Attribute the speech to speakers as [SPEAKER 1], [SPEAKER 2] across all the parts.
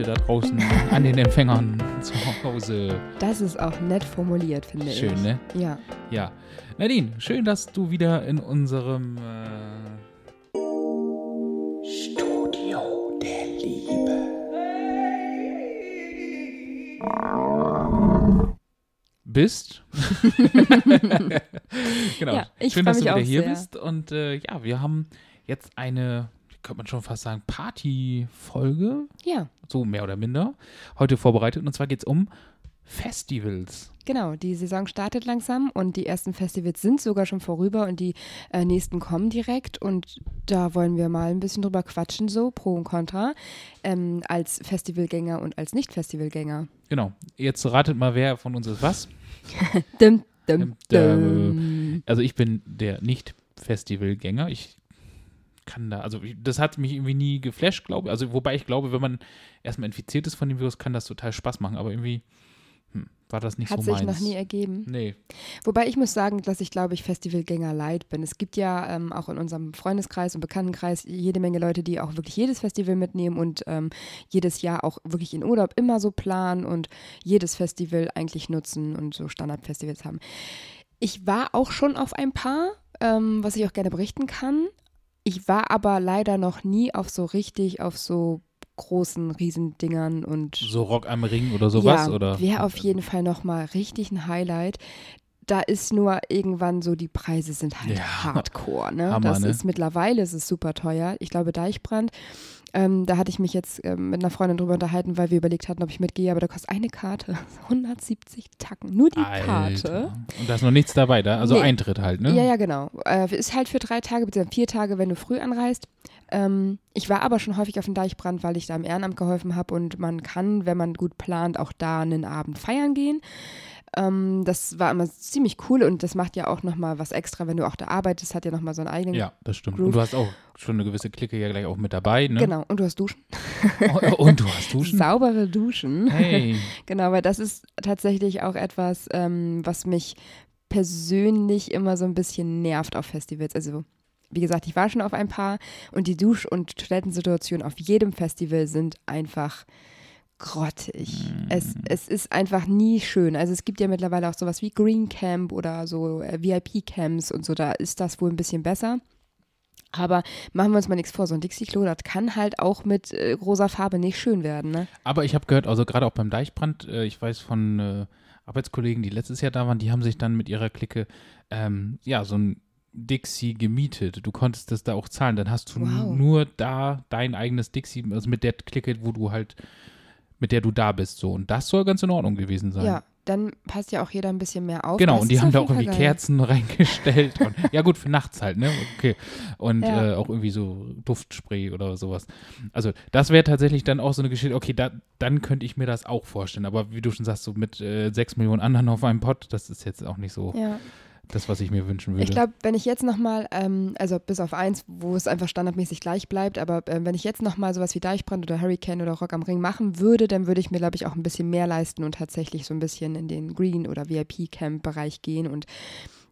[SPEAKER 1] Leute da draußen an den Empfängern zu Hause.
[SPEAKER 2] Das ist auch nett formuliert, finde ich.
[SPEAKER 1] Schön, ne?
[SPEAKER 2] Ja.
[SPEAKER 1] Ja. Nadine, schön, dass du wieder in unserem äh, Studio der Liebe bist. genau.
[SPEAKER 2] Ja, ich
[SPEAKER 1] Schön, dass du wieder hier bist. Und äh, ja, wir haben jetzt eine, könnte man schon fast sagen, Party-Folge,
[SPEAKER 2] Ja,
[SPEAKER 1] so mehr oder minder, heute vorbereitet. Und zwar geht es um Festivals.
[SPEAKER 2] genau. Die Saison startet langsam und die ersten Festivals sind sogar schon vorüber und die äh, nächsten kommen direkt. Und da wollen wir mal ein bisschen drüber quatschen, so Pro und Contra, ähm, als Festivalgänger und als Nicht-Festivalgänger.
[SPEAKER 1] Genau. Jetzt ratet mal, wer von uns ist was.
[SPEAKER 2] Dim, Dim,
[SPEAKER 1] dim. Also ich bin der Nicht-Festivalgänger. Ich kann da, also das hat mich irgendwie nie geflasht, glaube ich. Also wobei ich glaube, wenn man erstmal infiziert ist von dem Virus, kann das total Spaß machen. Aber irgendwie hm, war das nicht
[SPEAKER 2] Hat
[SPEAKER 1] so
[SPEAKER 2] sich
[SPEAKER 1] meins.
[SPEAKER 2] noch nie ergeben.
[SPEAKER 1] Nee.
[SPEAKER 2] Wobei ich muss sagen, dass ich, glaube ich, Festivalgänger leid bin. Es gibt ja ähm, auch in unserem Freundeskreis und Bekanntenkreis jede Menge Leute, die auch wirklich jedes Festival mitnehmen und ähm, jedes Jahr auch wirklich in Urlaub immer so planen und jedes Festival eigentlich nutzen und so Standardfestivals haben. Ich war auch schon auf ein paar, ähm, was ich auch gerne berichten kann. Ich war aber leider noch nie auf so richtig, auf so großen Riesendingern und
[SPEAKER 1] So Rock am Ring oder sowas?
[SPEAKER 2] ja,
[SPEAKER 1] oder?
[SPEAKER 2] wäre auf jeden Fall nochmal richtig ein Highlight. Da ist nur irgendwann so, die Preise sind halt
[SPEAKER 1] Ja.
[SPEAKER 2] hardcore. Ne?
[SPEAKER 1] Hammer,
[SPEAKER 2] das
[SPEAKER 1] ne?
[SPEAKER 2] ist mittlerweile ist es super teuer. Ich glaube, Deichbrand, ähm, da hatte ich mich jetzt ähm, mit einer Freundin drüber unterhalten, weil wir überlegt hatten, ob ich mitgehe, aber da kostet eine Karte 170 Tacken. Nur die Karte.
[SPEAKER 1] Alter. Und da ist noch nichts dabei, da? Also
[SPEAKER 2] Nee.
[SPEAKER 1] Eintritt halt, ne?
[SPEAKER 2] Ja, ja, genau. Äh, ist halt für drei Tage, beziehungsweise vier Tage, wenn du früh anreist. Ähm, ich war aber schon häufig auf dem Deichbrand, weil ich da im Ehrenamt geholfen habe und man kann, wenn man gut plant, auch da einen Abend feiern gehen. Ähm, das war immer ziemlich cool und das macht ja auch nochmal was extra, wenn du auch da arbeitest, hat ja nochmal so einen eigenen.
[SPEAKER 1] Ja, das stimmt.
[SPEAKER 2] Groove.
[SPEAKER 1] Und du hast auch schon eine gewisse Clique ja gleich auch mit dabei, ne?
[SPEAKER 2] Genau, und du hast Duschen.
[SPEAKER 1] Und du hast Duschen?
[SPEAKER 2] Saubere Duschen.
[SPEAKER 1] Hey.
[SPEAKER 2] Genau, weil das ist tatsächlich auch etwas, ähm, was mich persönlich immer so ein bisschen nervt auf Festivals. Also, wie gesagt, ich war schon auf ein paar und die Dusch- und Toilettensituationen auf jedem Festival sind einfach grottig. Es, es ist einfach nie schön. Also es gibt ja mittlerweile auch sowas wie Green Camp oder so äh, VIP-Camps und so, da ist das wohl ein bisschen besser. Aber machen wir uns mal nichts vor, so ein Dixie-Klo, das kann halt auch mit äh, rosa Farbe nicht schön werden, ne?
[SPEAKER 1] Aber ich habe gehört, also gerade auch beim Deichbrand, äh, ich weiß von äh, Arbeitskollegen, die letztes Jahr da waren, die haben sich dann mit ihrer Clique ähm, ja so ein Dixie gemietet. Du konntest das da auch zahlen. Dann hast du
[SPEAKER 2] Wow.
[SPEAKER 1] nur da dein eigenes Dixie, also mit der Clique, wo du halt, mit der du da bist. So. Und das soll ganz in Ordnung gewesen sein.
[SPEAKER 2] Ja, dann passt ja auch jeder ein bisschen mehr auf.
[SPEAKER 1] Genau,
[SPEAKER 2] Das
[SPEAKER 1] und die haben da auch irgendwie
[SPEAKER 2] geil.
[SPEAKER 1] Kerzen reingestellt. Und, ja, gut, für nachts halt, ne? Okay. Und
[SPEAKER 2] Ja.
[SPEAKER 1] äh, auch irgendwie so Duftspray oder sowas. Also, das wäre tatsächlich dann auch so eine Geschichte, okay, da, dann könnte ich mir das auch vorstellen. Aber wie du schon sagst, so mit äh, sechs Millionen anderen auf einem Pott, das ist jetzt auch nicht so
[SPEAKER 2] Ja.
[SPEAKER 1] Das, was ich mir wünschen würde.
[SPEAKER 2] Ich glaube, wenn ich jetzt nochmal, ähm, also bis auf eins, wo es einfach standardmäßig gleich bleibt, aber ähm, wenn ich jetzt nochmal sowas wie Deichbrand oder Hurricane oder Rock am Ring machen würde, dann würde ich mir, glaube ich, auch ein bisschen mehr leisten und tatsächlich so ein bisschen in den Green- oder VIP-Camp-Bereich gehen und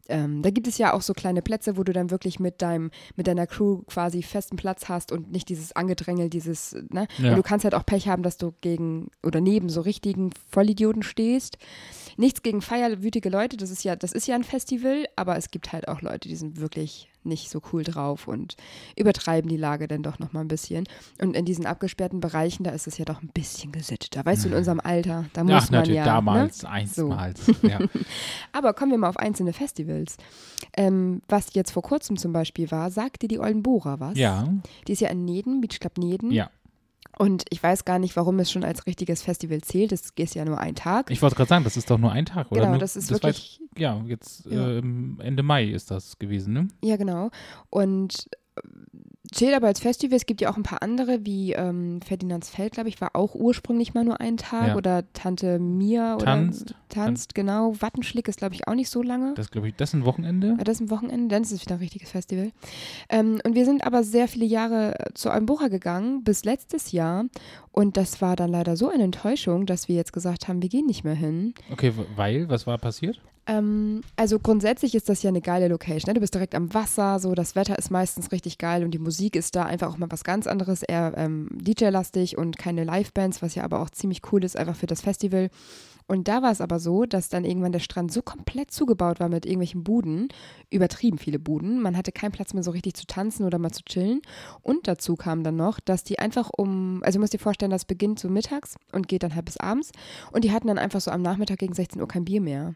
[SPEAKER 2] ähm, da gibt es ja auch so kleine Plätze, wo du dann wirklich mit deinem, mit deiner Crew quasi festen Platz hast und nicht dieses Angedrängel, dieses, ne?
[SPEAKER 1] Ja.
[SPEAKER 2] Und du kannst halt auch Pech haben, dass du gegen oder neben so richtigen Vollidioten stehst. Nichts gegen feierwütige Leute, das ist ja, das ist ja ein Festival, aber es gibt halt auch Leute, die sind wirklich nicht so cool drauf und übertreiben die Lage dann doch nochmal ein bisschen. Und in diesen abgesperrten Bereichen, da ist es ja doch ein bisschen gesitteter. Weißt du, in unserem Alter, da muss
[SPEAKER 1] Mhm. Ach,
[SPEAKER 2] man
[SPEAKER 1] natürlich,
[SPEAKER 2] ja.
[SPEAKER 1] damals,
[SPEAKER 2] Ne?
[SPEAKER 1] einstmals. Ja.
[SPEAKER 2] Aber kommen wir mal auf einzelne Festivals. Ähm, was jetzt vor kurzem zum Beispiel war, sagt dir die Oldenbora was?
[SPEAKER 1] ja,
[SPEAKER 2] Die ist ja in Neden, Beach Club Neden.
[SPEAKER 1] ja.
[SPEAKER 2] Und ich weiß gar nicht, warum es schon als richtiges Festival zählt. Es ist ja nur ein Tag.
[SPEAKER 1] Ich wollte gerade sagen, das ist doch nur ein Tag, oder?
[SPEAKER 2] genau,
[SPEAKER 1] Nur-
[SPEAKER 2] das ist
[SPEAKER 1] war
[SPEAKER 2] wirklich,
[SPEAKER 1] Jetzt, ja, jetzt
[SPEAKER 2] Ja.
[SPEAKER 1] ähm, Ende Mai ist das gewesen, ne?
[SPEAKER 2] ja genau. Und äh, zählt aber als Festival. Es gibt ja auch ein paar andere, wie ähm, Ferdinandsfeld, glaube ich, war auch ursprünglich mal nur ein Tag.
[SPEAKER 1] Ja.
[SPEAKER 2] Oder Tante Mia oder
[SPEAKER 1] Tanzt.
[SPEAKER 2] Tanzt, genau. Wattenschlick ist, glaube ich, auch nicht so lange.
[SPEAKER 1] Das glaube ich, das ist ein Wochenende.
[SPEAKER 2] Ja, das ist ein Wochenende, dann ist es wieder ein richtiges Festival. Ähm, und wir sind aber sehr viele Jahre zu Almbocha gegangen, bis letztes Jahr. Und das war dann leider so eine Enttäuschung, dass wir jetzt gesagt haben, wir gehen nicht mehr hin.
[SPEAKER 1] Okay, weil, was war passiert?
[SPEAKER 2] Ähm, also grundsätzlich ist das ja eine geile Location. Ne? Du bist direkt am Wasser, so das Wetter ist meistens richtig geil und die Musik ist da einfach auch mal was ganz anderes, eher ähm, DJ-lastig und keine Live-Bands, was ja aber auch ziemlich cool ist, einfach für das Festival. Und da war es aber so, dass dann irgendwann der Strand so komplett zugebaut war mit irgendwelchen Buden, übertrieben viele Buden. Man hatte keinen Platz mehr so richtig zu tanzen oder mal zu chillen. Und dazu kam dann noch, dass die einfach um, also du musst dir vorstellen, das beginnt so mittags und geht dann halt bis abends. Und die hatten dann einfach so am Nachmittag gegen 16 Uhr kein Bier mehr.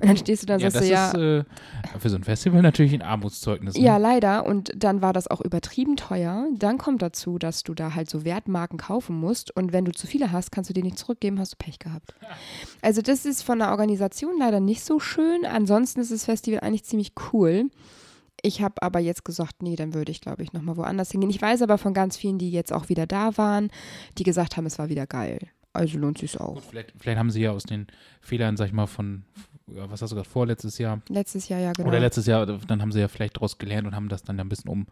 [SPEAKER 2] Und dann stehst du da und
[SPEAKER 1] Ja,
[SPEAKER 2] sagst
[SPEAKER 1] das
[SPEAKER 2] du, ja,
[SPEAKER 1] ist äh, für so ein Festival natürlich ein Armutszeugnis. Ne?
[SPEAKER 2] ja, leider. Und dann war das auch übertrieben teuer. Dann kommt dazu, dass du da halt so Wertmarken kaufen musst. Und wenn du zu viele hast, kannst du die nicht zurückgeben, hast du Pech gehabt. Also das ist von der Organisation leider nicht so schön. Ansonsten ist das Festival eigentlich ziemlich cool. Ich habe aber jetzt gesagt, nee, dann würde ich, glaube ich, nochmal woanders hingehen. Ich weiß aber von ganz vielen, die jetzt auch wieder da waren, die gesagt haben, es war wieder geil. Also lohnt sich auch.
[SPEAKER 1] Gut, vielleicht, vielleicht haben sie ja aus den Fehlern, sag ich mal, von, was hast du gerade, vorletztes Jahr
[SPEAKER 2] Letztes Jahr, ja, genau.
[SPEAKER 1] oder letztes Jahr, dann haben sie ja vielleicht daraus gelernt und haben das dann ein bisschen um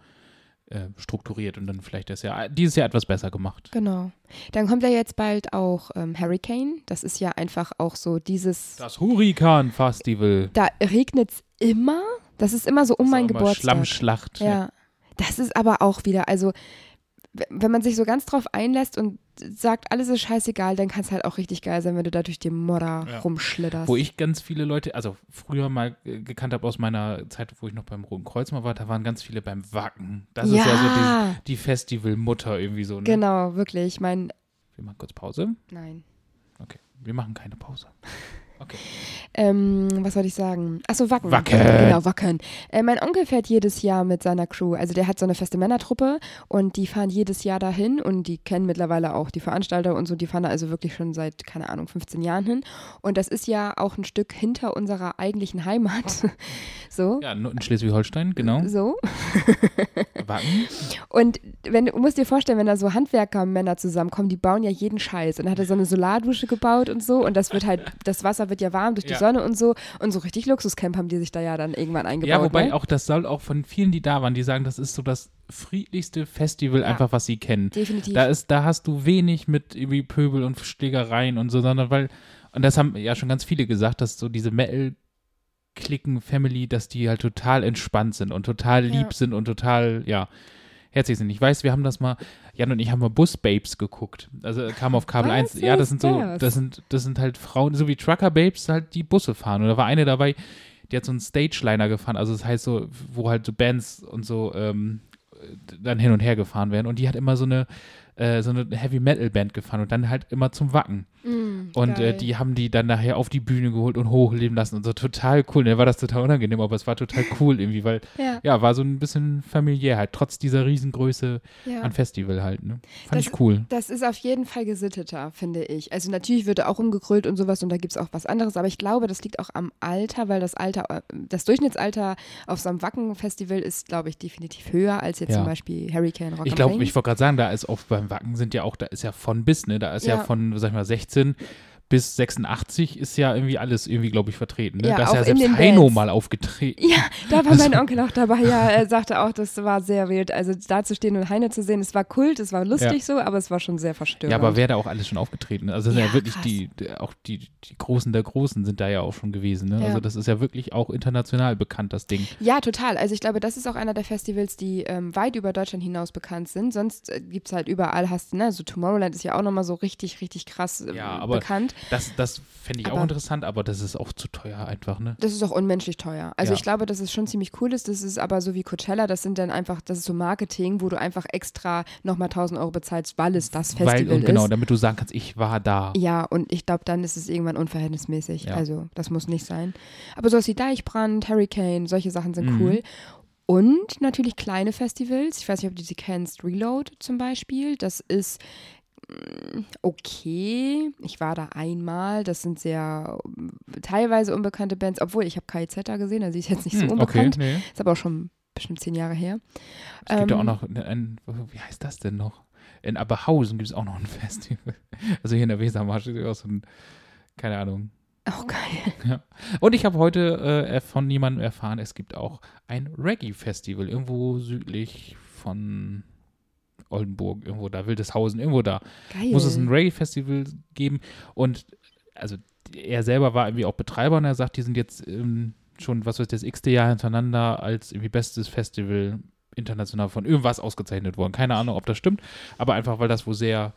[SPEAKER 1] äh, strukturiert und dann vielleicht das Jahr, dieses Jahr etwas besser gemacht.
[SPEAKER 2] Genau. Dann kommt ja jetzt bald auch ähm, Hurricane. Das ist ja einfach auch so dieses.
[SPEAKER 1] Das Hurrikan-Festival.
[SPEAKER 2] Da regnet es immer. Das ist immer so um
[SPEAKER 1] immer
[SPEAKER 2] Geburtstag.
[SPEAKER 1] Schlammschlacht.
[SPEAKER 2] Ja. Das ist aber auch wieder, also wenn man sich so ganz drauf einlässt und sagt, alles ist scheißegal, dann kann es halt auch richtig geil sein, wenn du da durch den Modder
[SPEAKER 1] Ja.
[SPEAKER 2] rumschlitterst.
[SPEAKER 1] Wo ich ganz viele Leute, also früher mal gekannt habe aus meiner Zeit, wo ich noch beim Roten Kreuz mal war, da waren ganz viele beim Wacken. Das ist ja so
[SPEAKER 2] Ja.
[SPEAKER 1] die, die Festivalmutter irgendwie so. Ne?
[SPEAKER 2] Genau, wirklich. Ich meine,
[SPEAKER 1] Wir machen kurz Pause.
[SPEAKER 2] nein.
[SPEAKER 1] Okay, wir machen keine Pause.
[SPEAKER 2] Ähm, was soll ich sagen? Achso, Wacken.
[SPEAKER 1] Wacken.
[SPEAKER 2] Genau, Wacken. Äh, mein Onkel fährt jedes Jahr mit seiner Crew. Also der hat so eine feste Männertruppe und die fahren jedes Jahr dahin und die kennen mittlerweile auch die Veranstalter und so. Die fahren da also wirklich schon seit, keine Ahnung, 15 Jahren hin. Und das ist ja auch ein Stück hinter unserer eigentlichen Heimat. so.
[SPEAKER 1] Ja, in Schleswig-Holstein, genau.
[SPEAKER 2] So.
[SPEAKER 1] Wacken.
[SPEAKER 2] Und wenn du musst dir vorstellen, wenn da so Handwerkermänner zusammenkommen, die bauen ja jeden Scheiß. Und dann hat er so eine Solardusche gebaut und so. Und das wird halt, das Wasser wird ja warm durch die
[SPEAKER 1] Ja.
[SPEAKER 2] Sonne und so. Und so richtig Luxuscamp haben die sich da ja dann irgendwann eingebaut.
[SPEAKER 1] Ja, wobei
[SPEAKER 2] ne?
[SPEAKER 1] auch das soll auch von vielen, die da waren, die sagen, das ist so das friedlichste Festival
[SPEAKER 2] Ja.
[SPEAKER 1] einfach, was sie kennen.
[SPEAKER 2] Definitiv.
[SPEAKER 1] Da ist, da hast du wenig mit irgendwie Pöbel und Schlägereien und so, sondern weil, und das haben ja schon ganz viele gesagt, dass so diese Metal Klicken Family, dass die halt total entspannt sind und total
[SPEAKER 2] Ja.
[SPEAKER 1] lieb sind und total, ja, herzlich sind. Ich weiß, wir haben das mal, Jan und ich haben mal Bus Babes geguckt. Also kam auf Kabel
[SPEAKER 2] Was
[SPEAKER 1] 1. Ja, das sind so,
[SPEAKER 2] das?
[SPEAKER 1] sind, das sind halt Frauen, so wie Trucker Babes halt die Busse fahren. Und da war eine dabei, die hat so einen Stage-Liner gefahren, also das heißt so, wo halt so Bands und so ähm, dann hin und her gefahren werden. Und die hat immer so eine, äh, so eine Heavy-Metal-Band gefahren und dann halt immer zum Wacken.
[SPEAKER 2] Mm,
[SPEAKER 1] Und äh, die haben die dann nachher auf die Bühne geholt und hochleben lassen und so total cool. Mir war das total unangenehm, aber es war total cool irgendwie, weil,
[SPEAKER 2] ja,
[SPEAKER 1] ja, war so ein bisschen familiär halt, trotz dieser Riesengröße
[SPEAKER 2] ja.
[SPEAKER 1] an Festival halt, ne? Fand
[SPEAKER 2] Das-
[SPEAKER 1] ich cool.
[SPEAKER 2] Das ist auf jeden Fall gesitteter, finde ich. Also natürlich wird auch umgegrölt und sowas und da gibt es auch was anderes, aber ich glaube, das liegt auch am Alter, weil das Alter, äh, das Durchschnittsalter auf so einem Wacken-Festival ist, glaube ich, definitiv höher als jetzt
[SPEAKER 1] Ja.
[SPEAKER 2] zum Beispiel Hurricane Rock
[SPEAKER 1] Ich glaube, ich wollte gerade sagen, da ist auch beim Wacken sind ja auch, da ist ja von bis, ne? Da ist ja,
[SPEAKER 2] Ja.
[SPEAKER 1] von, sag ich mal, 16 2016 bis 86 ist ja irgendwie alles irgendwie, glaube ich, vertreten. Ne?
[SPEAKER 2] Ja,
[SPEAKER 1] da ist ja selbst Heino
[SPEAKER 2] Bands.
[SPEAKER 1] mal aufgetreten.
[SPEAKER 2] Ja, da war
[SPEAKER 1] Also-
[SPEAKER 2] mein Onkel auch dabei. Ja, er sagte auch, das war sehr wild. Also da zu stehen und Heine zu sehen, es war Kult, es war lustig so, aber es war schon sehr verstörend.
[SPEAKER 1] Ja, aber wer da auch alles schon aufgetreten ist. Also sind
[SPEAKER 2] Ja,
[SPEAKER 1] ja wirklich die, auch die, die Großen der Großen sind da ja auch schon gewesen. Ne?
[SPEAKER 2] Ja.
[SPEAKER 1] Also das ist ja wirklich auch international bekannt, das Ding.
[SPEAKER 2] Ja, total. Also ich glaube, das ist auch einer der Festivals, die ähm, weit über Deutschland hinaus bekannt sind. Sonst äh, gibt es halt überall, hast du, ne, so Tomorrowland ist ja auch nochmal so richtig, richtig krass äh,
[SPEAKER 1] Ja,
[SPEAKER 2] bekannt.
[SPEAKER 1] Das, das fände ich auch
[SPEAKER 2] Aber-
[SPEAKER 1] interessant, aber das ist auch zu teuer einfach, ne?
[SPEAKER 2] Das ist auch unmenschlich teuer. Also
[SPEAKER 1] Ja.
[SPEAKER 2] ich glaube, dass es schon ziemlich cool ist. Das ist aber so wie Coachella, das sind dann einfach, das ist so Marketing, wo du einfach extra nochmal 1000 Euro bezahlst, weil es das Festival
[SPEAKER 1] Weil, und genau,
[SPEAKER 2] ist.
[SPEAKER 1] damit du sagen kannst, ich war da.
[SPEAKER 2] Ja, und ich glaube, dann ist es irgendwann unverhältnismäßig.
[SPEAKER 1] Ja.
[SPEAKER 2] Also, das muss nicht sein. Aber sowas wie Deichbrand, Hurricane, solche Sachen sind
[SPEAKER 1] Mhm.
[SPEAKER 2] cool. Und natürlich kleine Festivals. Ich weiß nicht, ob du sie kennst. Reload zum Beispiel. Das ist okay. Ich war da einmal. Das sind sehr mm, teilweise unbekannte Bands, obwohl ich habe KIZ da gesehen, also sie ist jetzt nicht so
[SPEAKER 1] Hm, okay,
[SPEAKER 2] unbekannt.
[SPEAKER 1] nee.
[SPEAKER 2] Ist aber auch schon bestimmt zehn Jahre her.
[SPEAKER 1] Es gibt ja auch
[SPEAKER 2] Ähm,
[SPEAKER 1] noch, ein, wie heißt das denn noch? In Aberhausen gibt es auch noch ein Festival. Also hier in der Wesermarsch ist auch so ein, keine Ahnung.
[SPEAKER 2] Auch geil.
[SPEAKER 1] Und ich habe heute äh, von jemandem erfahren, es gibt auch ein Reggae-Festival irgendwo südlich von Oldenburg, irgendwo da, Wildeshausen, irgendwo da.
[SPEAKER 2] Geil.
[SPEAKER 1] Muss es ein Reggae-Festival geben und also er selber war irgendwie auch Betreiber und er sagt, die sind jetzt ähm, schon, was weiß ich, das x-te Jahr hintereinander als irgendwie bestes Festival international von irgendwas ausgezeichnet worden. Keine Ahnung, ob das stimmt, aber einfach, weil das wohl sehr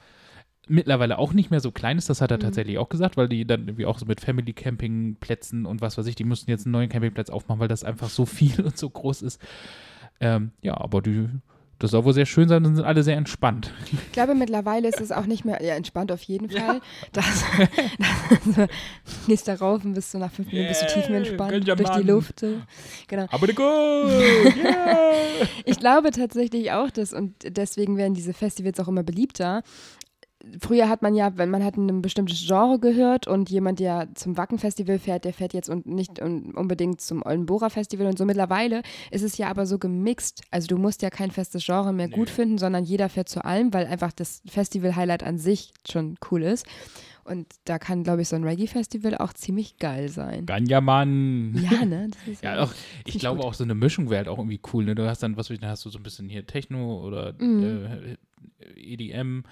[SPEAKER 1] mittlerweile auch nicht mehr so klein ist, das hat er
[SPEAKER 2] Mhm.
[SPEAKER 1] tatsächlich auch gesagt, weil die dann irgendwie auch so mit Family Campingplätzen und was weiß ich, die mussten jetzt einen neuen Campingplatz aufmachen, weil das einfach so viel und so groß ist. Ähm, ja, aber die, das soll wohl sehr schön sein und sind alle sehr entspannt.
[SPEAKER 2] Ich glaube, mittlerweile ist es auch nicht mehr, ja, entspannt auf jeden Fall. Das, das, gehst da rauf und bist so nach fünf Minuten bist du
[SPEAKER 1] Yeah,
[SPEAKER 2] tiefenentspannt
[SPEAKER 1] ja
[SPEAKER 2] durch die. Luft. Genau.
[SPEAKER 1] Aber gut! Yeah!
[SPEAKER 2] Ich glaube tatsächlich auch das und deswegen werden diese Festivals auch immer beliebter. Früher hat man ja, wenn man hat ein bestimmtes Genre gehört und jemand, der zum Wacken-Festival fährt, der fährt jetzt und nicht un- unbedingt zum Oldenburger-Festival und so. Mittlerweile ist es ja aber so gemixt. Also du musst ja kein festes Genre mehr gut finden, sondern jeder fährt zu allem, weil einfach das Festival-Highlight an sich schon cool ist. Und da kann, glaube ich, so ein Reggae-Festival auch ziemlich geil sein.
[SPEAKER 1] Ganja Mann!
[SPEAKER 2] Ja, ne? Das ist
[SPEAKER 1] Ja, auch, ich glaube
[SPEAKER 2] gut.
[SPEAKER 1] auch so eine Mischung wäre halt auch irgendwie cool. Ne? Du hast dann, was weiß ich, dann hast du so ein bisschen hier Techno oder
[SPEAKER 2] Mhm.
[SPEAKER 1] äh, EDM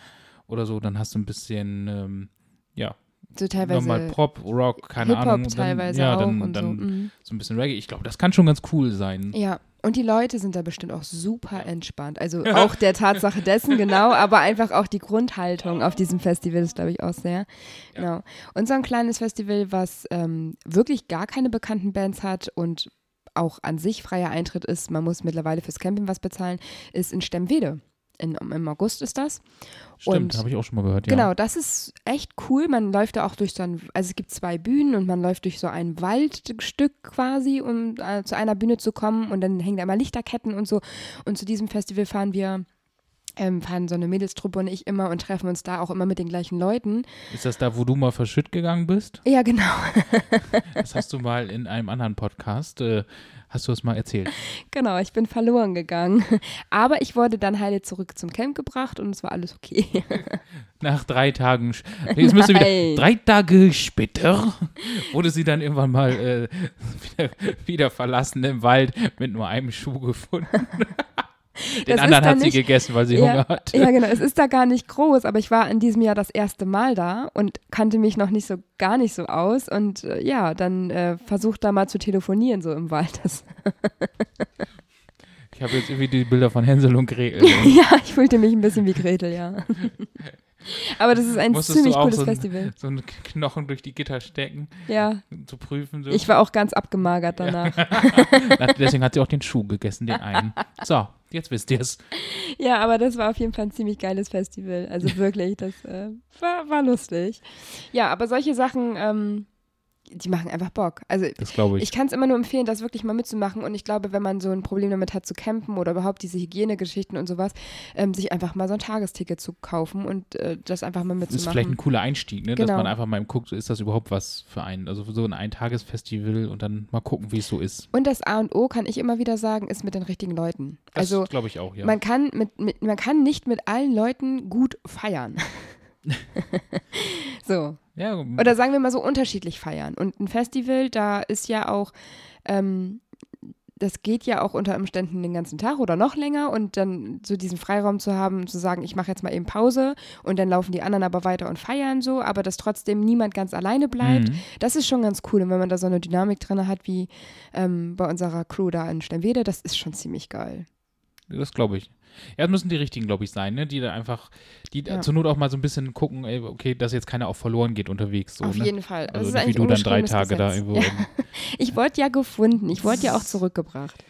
[SPEAKER 1] oder so, dann hast du ein bisschen, ähm, ja,
[SPEAKER 2] so teilweise
[SPEAKER 1] nochmal Pop, Rock, keine
[SPEAKER 2] Hip-Hop
[SPEAKER 1] Ahnung. und Dann,
[SPEAKER 2] teilweise
[SPEAKER 1] ja,
[SPEAKER 2] auch
[SPEAKER 1] dann,
[SPEAKER 2] und
[SPEAKER 1] dann
[SPEAKER 2] so. mhm.
[SPEAKER 1] so ein bisschen Reggae. Ich glaube, das kann schon ganz cool sein.
[SPEAKER 2] Ja, und die Leute sind da bestimmt auch super entspannt. Also auch der Tatsache dessen, genau, aber einfach auch die Grundhaltung auf diesem Festival ist, glaube ich, auch sehr. Genau. Und so ein kleines Festival, was ähm, wirklich gar keine bekannten Bands hat und auch an sich freier Eintritt ist, man muss mittlerweile fürs Camping was bezahlen, ist in Stemmwede. In, Im August ist das.
[SPEAKER 1] Stimmt, habe ich auch schon mal gehört, ja.
[SPEAKER 2] Genau, das ist echt cool. Man läuft da auch durch so ein, also es gibt zwei Bühnen und man läuft durch so ein Waldstück quasi, um äh, zu einer Bühne zu kommen und dann hängen da immer Lichterketten und so. Und zu diesem Festival fahren wir, ähm, fahren so eine Mädelstruppe und ich immer und treffen uns da auch immer mit den gleichen Leuten.
[SPEAKER 1] Ist das da, wo du mal verschütt gegangen bist?
[SPEAKER 2] Ja, genau.
[SPEAKER 1] Das hast du mal in einem anderen Podcast, äh, hast du es mal erzählt.
[SPEAKER 2] Genau, ich bin verloren gegangen. Aber ich wurde dann heile zurück zum Camp gebracht und es war alles okay.
[SPEAKER 1] Nach drei Tagen, jetzt müsste wieder, drei Tage später wurde sie dann irgendwann mal äh, wieder, wieder verlassen im Wald mit nur einem Schuh gefunden. Den
[SPEAKER 2] Das
[SPEAKER 1] anderen hat sie
[SPEAKER 2] nicht-
[SPEAKER 1] gegessen, weil sie
[SPEAKER 2] Ja,
[SPEAKER 1] Hunger hatte.
[SPEAKER 2] Ja, genau. Es ist da gar nicht groß, aber ich war in diesem Jahr das erste Mal da und kannte mich noch nicht so gar nicht so aus und äh, ja, dann äh, versucht da mal zu telefonieren so im Wald. Das,
[SPEAKER 1] Ich habe jetzt irgendwie die Bilder von Hänsel und Gretel.
[SPEAKER 2] ja, ich fühlte mich ein bisschen wie Gretel, ja. aber das ist ein
[SPEAKER 1] Musstest
[SPEAKER 2] ziemlich cooles
[SPEAKER 1] so ein,
[SPEAKER 2] Festival.
[SPEAKER 1] so einen Knochen durch die Gitter stecken,
[SPEAKER 2] Ja,
[SPEAKER 1] zu prüfen. So.
[SPEAKER 2] ich war auch ganz abgemagert danach.
[SPEAKER 1] Na, Deswegen hat sie auch den Schuh gegessen, den einen. So, jetzt wisst ihr es.
[SPEAKER 2] Ja, aber das war auf jeden Fall ein ziemlich geiles Festival. Also wirklich, das äh, war, war lustig. Ja, aber solche Sachen, ähm, die machen einfach Bock. Also
[SPEAKER 1] Das ich.
[SPEAKER 2] Ich kann es immer nur empfehlen, das wirklich mal mitzumachen. Und ich glaube, wenn man so ein Problem damit hat zu campen oder überhaupt diese Hygienegeschichten und sowas, ähm, sich einfach mal so ein Tagesticket zu kaufen und äh, das einfach mal
[SPEAKER 1] Das ist vielleicht
[SPEAKER 2] mitzumachen.
[SPEAKER 1] ein cooler Einstieg, ne? dass
[SPEAKER 2] Genau.
[SPEAKER 1] man einfach mal guckt, ist das überhaupt was für einen? Also so ein Eintagesfestival und dann mal gucken, wie es so ist.
[SPEAKER 2] Und das A und O, kann ich immer wieder sagen, ist mit den richtigen Leuten.
[SPEAKER 1] Das
[SPEAKER 2] also
[SPEAKER 1] glaube ich auch, ja.
[SPEAKER 2] man, kann mit, mit, man kann nicht mit allen Leuten gut feiern. so.
[SPEAKER 1] ja,
[SPEAKER 2] Oder sagen wir mal so unterschiedlich feiern. Und ein Festival, da ist ja auch, ähm, das geht ja auch unter Umständen den ganzen Tag oder noch länger und dann so diesen Freiraum zu haben, zu sagen, ich mache jetzt mal eben Pause und dann laufen die anderen aber weiter und feiern so, aber dass trotzdem niemand ganz alleine bleibt,
[SPEAKER 1] Mhm.
[SPEAKER 2] das ist schon ganz cool. Und wenn man da so eine Dynamik drin hat wie ähm, bei unserer Crew da in Steinwede, das ist schon ziemlich geil.
[SPEAKER 1] Das glaube ich. Ja, das müssen die richtigen, glaube ich, sein, ne? Die da einfach, die
[SPEAKER 2] Ja.
[SPEAKER 1] zur Not auch mal so ein bisschen gucken, ey, okay, dass jetzt keiner auch verloren geht unterwegs. So,
[SPEAKER 2] Auf
[SPEAKER 1] ne?
[SPEAKER 2] jeden Fall.
[SPEAKER 1] Also nicht wie du dann drei Tage da irgendwo.
[SPEAKER 2] Ja. Ich wurde ja gefunden, ich wurde ja auch zurückgebracht.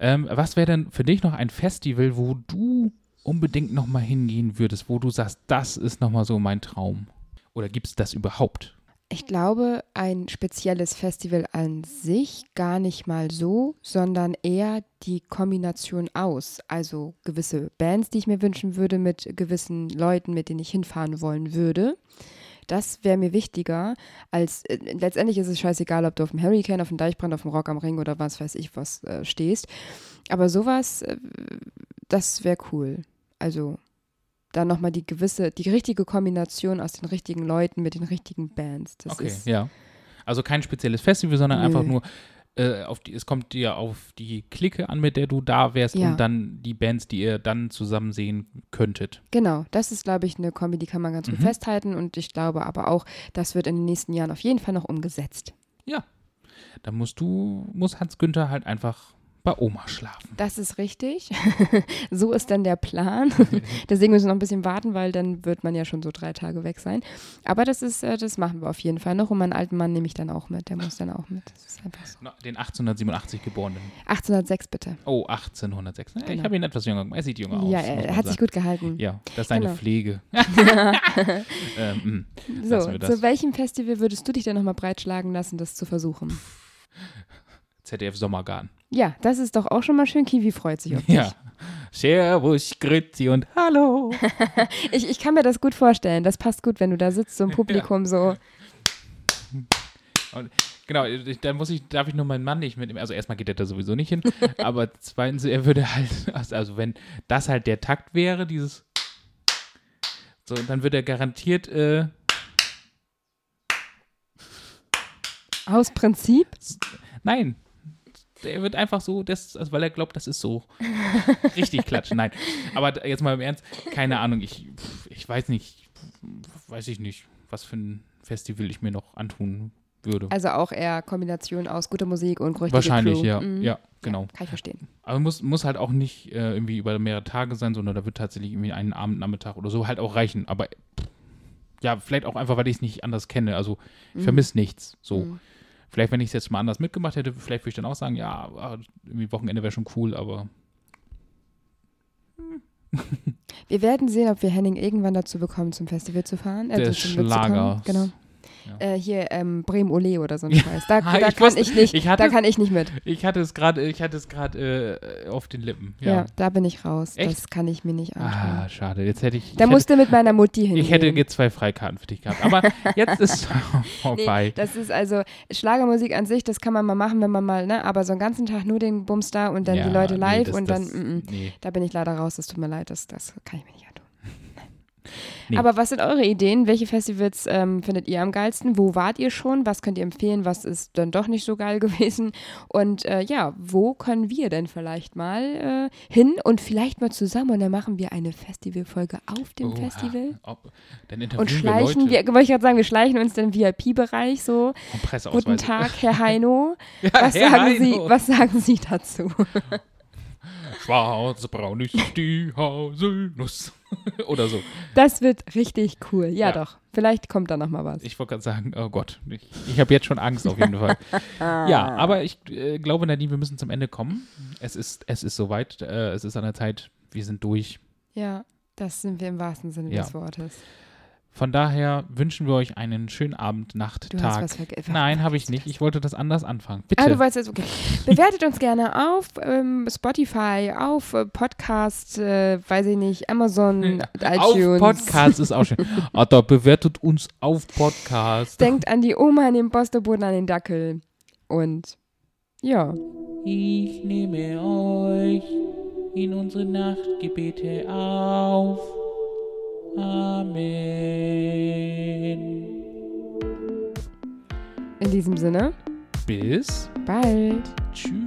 [SPEAKER 1] Ähm, was wäre denn für dich noch ein Festival, wo du unbedingt nochmal hingehen würdest, wo du sagst, das ist nochmal so mein Traum? Oder gibt es das überhaupt?
[SPEAKER 2] Ich glaube, ein spezielles Festival an sich gar nicht mal so, sondern eher die Kombination aus. Also gewisse Bands, die ich mir wünschen würde, mit gewissen Leuten, mit denen ich hinfahren wollen würde. Das wäre mir wichtiger, als äh, letztendlich ist es scheißegal, ob du auf dem Hurricane, auf dem Deichbrand, auf dem Rock am Ring oder was weiß ich was äh, stehst. Aber sowas, äh, das wäre cool. Also da nochmal die gewisse, die richtige Kombination aus den richtigen Leuten mit den richtigen Bands. Das
[SPEAKER 1] okay,
[SPEAKER 2] ist,
[SPEAKER 1] ja. Also kein spezielles Festival, sondern
[SPEAKER 2] Nö.
[SPEAKER 1] einfach nur äh, auf die, es kommt dir auf die Clique an, mit der du da wärst
[SPEAKER 2] Ja.
[SPEAKER 1] und dann die Bands, die ihr dann zusammen sehen könntet.
[SPEAKER 2] Genau, das ist, glaube ich, eine Kombi, die kann man ganz gut
[SPEAKER 1] Mhm.
[SPEAKER 2] festhalten. Und ich glaube aber auch, das wird in den nächsten Jahren auf jeden Fall noch umgesetzt.
[SPEAKER 1] Dann musst du, muss Hans Günther halt einfach bei Oma schlafen.
[SPEAKER 2] Das ist richtig. so ist dann der Plan. Deswegen müssen wir noch ein bisschen warten, weil dann wird man ja schon so drei Tage weg sein. Aber das ist, äh, das machen wir auf jeden Fall noch. Und meinen alten Mann nehme ich dann auch mit. Der muss dann auch mit. Das ist einfach so.
[SPEAKER 1] Den 1887 geborenen.
[SPEAKER 2] 1806 bitte.
[SPEAKER 1] Oh, 1806. Ja, Ich
[SPEAKER 2] Genau.
[SPEAKER 1] habe ihn etwas jünger gemacht. Er sieht jünger aus.
[SPEAKER 2] ja, er hat sich gut gehalten.
[SPEAKER 1] Ja, das ist deine
[SPEAKER 2] Genau.
[SPEAKER 1] Pflege. ähm, mh.
[SPEAKER 2] So, zu welchem Festival würdest du dich denn nochmal breitschlagen lassen, das zu versuchen?
[SPEAKER 1] ZDF Sommergarten.
[SPEAKER 2] Ja, das ist doch auch schon mal schön. Kiwi freut sich auf dich.
[SPEAKER 1] Ja. Servus, Grüezi und Hallo.
[SPEAKER 2] Ich, ich kann mir das gut vorstellen. Das passt gut, wenn du da sitzt, so im Publikum so.
[SPEAKER 1] Genau, ich- dann muss ich, darf ich nur meinen Mann nicht mitnehmen. Also erstmal geht er da sowieso nicht hin, aber zweitens, er würde halt, also wenn das halt der Takt wäre, dieses so, dann würde er garantiert, äh,
[SPEAKER 2] Aus Prinzip?
[SPEAKER 1] nein, er wird einfach so, das, also weil er glaubt, das ist so richtig klatschen. Nein, aber jetzt mal im Ernst, keine Ahnung, ich, ich weiß nicht, weiß ich nicht, was für ein Festival ich mir noch antun würde.
[SPEAKER 2] Also auch eher Kombination aus guter Musik und richtige
[SPEAKER 1] Wahrscheinlich,
[SPEAKER 2] Crew.
[SPEAKER 1] ja,
[SPEAKER 2] Mhm.
[SPEAKER 1] ja, genau.
[SPEAKER 2] Kann ich verstehen.
[SPEAKER 1] Aber muss, muss halt auch nicht äh, irgendwie über mehrere Tage sein, sondern da wird tatsächlich irgendwie einen Abend, Nachmittag oder so halt auch reichen. Aber ja, vielleicht auch einfach, weil ich es nicht anders kenne. Also ich
[SPEAKER 2] Mhm.
[SPEAKER 1] vermisse nichts. So.
[SPEAKER 2] Mhm.
[SPEAKER 1] Vielleicht, wenn ich es jetzt mal anders mitgemacht hätte, vielleicht würde ich dann auch sagen, ja, ah, irgendwie Wochenende wäre schon cool, aber
[SPEAKER 2] Wir werden sehen, ob wir Henning irgendwann dazu bekommen, zum Festival zu fahren. äh,
[SPEAKER 1] der. Schlager.
[SPEAKER 2] Genau.
[SPEAKER 1] Ja.
[SPEAKER 2] Äh, hier ähm, Bremen Ole oder so ein. Scheiß. Da,
[SPEAKER 1] Ah,
[SPEAKER 2] da
[SPEAKER 1] ich
[SPEAKER 2] kann
[SPEAKER 1] wusste-
[SPEAKER 2] ich nicht.
[SPEAKER 1] ich hatte
[SPEAKER 2] da kann ich nicht mit.
[SPEAKER 1] Ich hatte es gerade, ich hatte es gerade äh, auf den Lippen.
[SPEAKER 2] Ja.
[SPEAKER 1] Ja.
[SPEAKER 2] da bin ich raus.
[SPEAKER 1] Echt?
[SPEAKER 2] Das kann ich mir nicht antun.
[SPEAKER 1] Ah, schade. Jetzt hätte ich.
[SPEAKER 2] da
[SPEAKER 1] ich
[SPEAKER 2] musst du mit meiner Mutti hingehen.
[SPEAKER 1] ich hätte jetzt zwei Freikarten für dich gehabt. Aber jetzt ist es vorbei.
[SPEAKER 2] Nee, das ist also Schlagermusik an sich, das kann man mal machen, wenn man mal, ne, aber so einen ganzen Tag nur den Bums da und dann
[SPEAKER 1] Ja,
[SPEAKER 2] die Leute
[SPEAKER 1] nee,
[SPEAKER 2] live
[SPEAKER 1] das-
[SPEAKER 2] und dann,
[SPEAKER 1] das-
[SPEAKER 2] mm, mm,
[SPEAKER 1] Nee.
[SPEAKER 2] da bin ich leider raus, das tut mir leid, das, das kann ich mir nicht antun.
[SPEAKER 1] Nee.
[SPEAKER 2] Aber was sind eure Ideen? Welche Festivals ähm, findet ihr am geilsten? Wo wart ihr schon? Was könnt ihr empfehlen? Was ist dann doch nicht so geil gewesen? Und äh, ja, wo können wir denn vielleicht mal äh, hin und vielleicht mal zusammen und dann machen wir eine Festivalfolge auf dem
[SPEAKER 1] Oha.
[SPEAKER 2] Festival?
[SPEAKER 1] Ob,
[SPEAKER 2] Und schleichen,
[SPEAKER 1] wir
[SPEAKER 2] wir, wollte ich gerade sagen, wir schleichen uns den VIP-Bereich so. Guten Tag, Herr Heino.
[SPEAKER 1] Ja,
[SPEAKER 2] Was,
[SPEAKER 1] Herr
[SPEAKER 2] sagen, Sie,
[SPEAKER 1] Heino.
[SPEAKER 2] was sagen Sie dazu?
[SPEAKER 1] Schwarz-braun ist die Haselnuss. Oder so.
[SPEAKER 2] Das wird richtig cool. Ja,
[SPEAKER 1] Ja.
[SPEAKER 2] doch. Vielleicht kommt da noch mal was.
[SPEAKER 1] Ich wollte gerade sagen, oh Gott, ich, ich habe jetzt schon Angst auf jeden Fall. ja, aber ich äh, glaube, Nadine, wir müssen zum Ende kommen. Es ist, es ist soweit. Äh, es ist an der Zeit. Wir sind durch.
[SPEAKER 2] Ja, das sind wir im wahrsten Sinne
[SPEAKER 1] Ja.
[SPEAKER 2] des Wortes.
[SPEAKER 1] Von daher wünschen wir euch einen schönen Abend, Nacht,
[SPEAKER 2] Du hast
[SPEAKER 1] Tag.
[SPEAKER 2] was vergessen.
[SPEAKER 1] Nein, habe ich nicht. Ich wollte das anders anfangen. Bitte.
[SPEAKER 2] Ah, du wolltest jetzt, okay. Bewertet uns gerne auf ähm, Spotify, auf äh, Podcast, äh, weiß ich nicht, Amazon,
[SPEAKER 1] auf
[SPEAKER 2] iTunes.
[SPEAKER 1] Podcast ist auch schön. Alter, bewertet uns auf Podcast.
[SPEAKER 2] Denkt an die Oma, an den Posteboden, an den Dackel. Und ja,
[SPEAKER 1] Ich nehme euch in unsere Nachtgebete auf. Amen.
[SPEAKER 2] in diesem Sinne,
[SPEAKER 1] Bis
[SPEAKER 2] bald.
[SPEAKER 1] tschüss.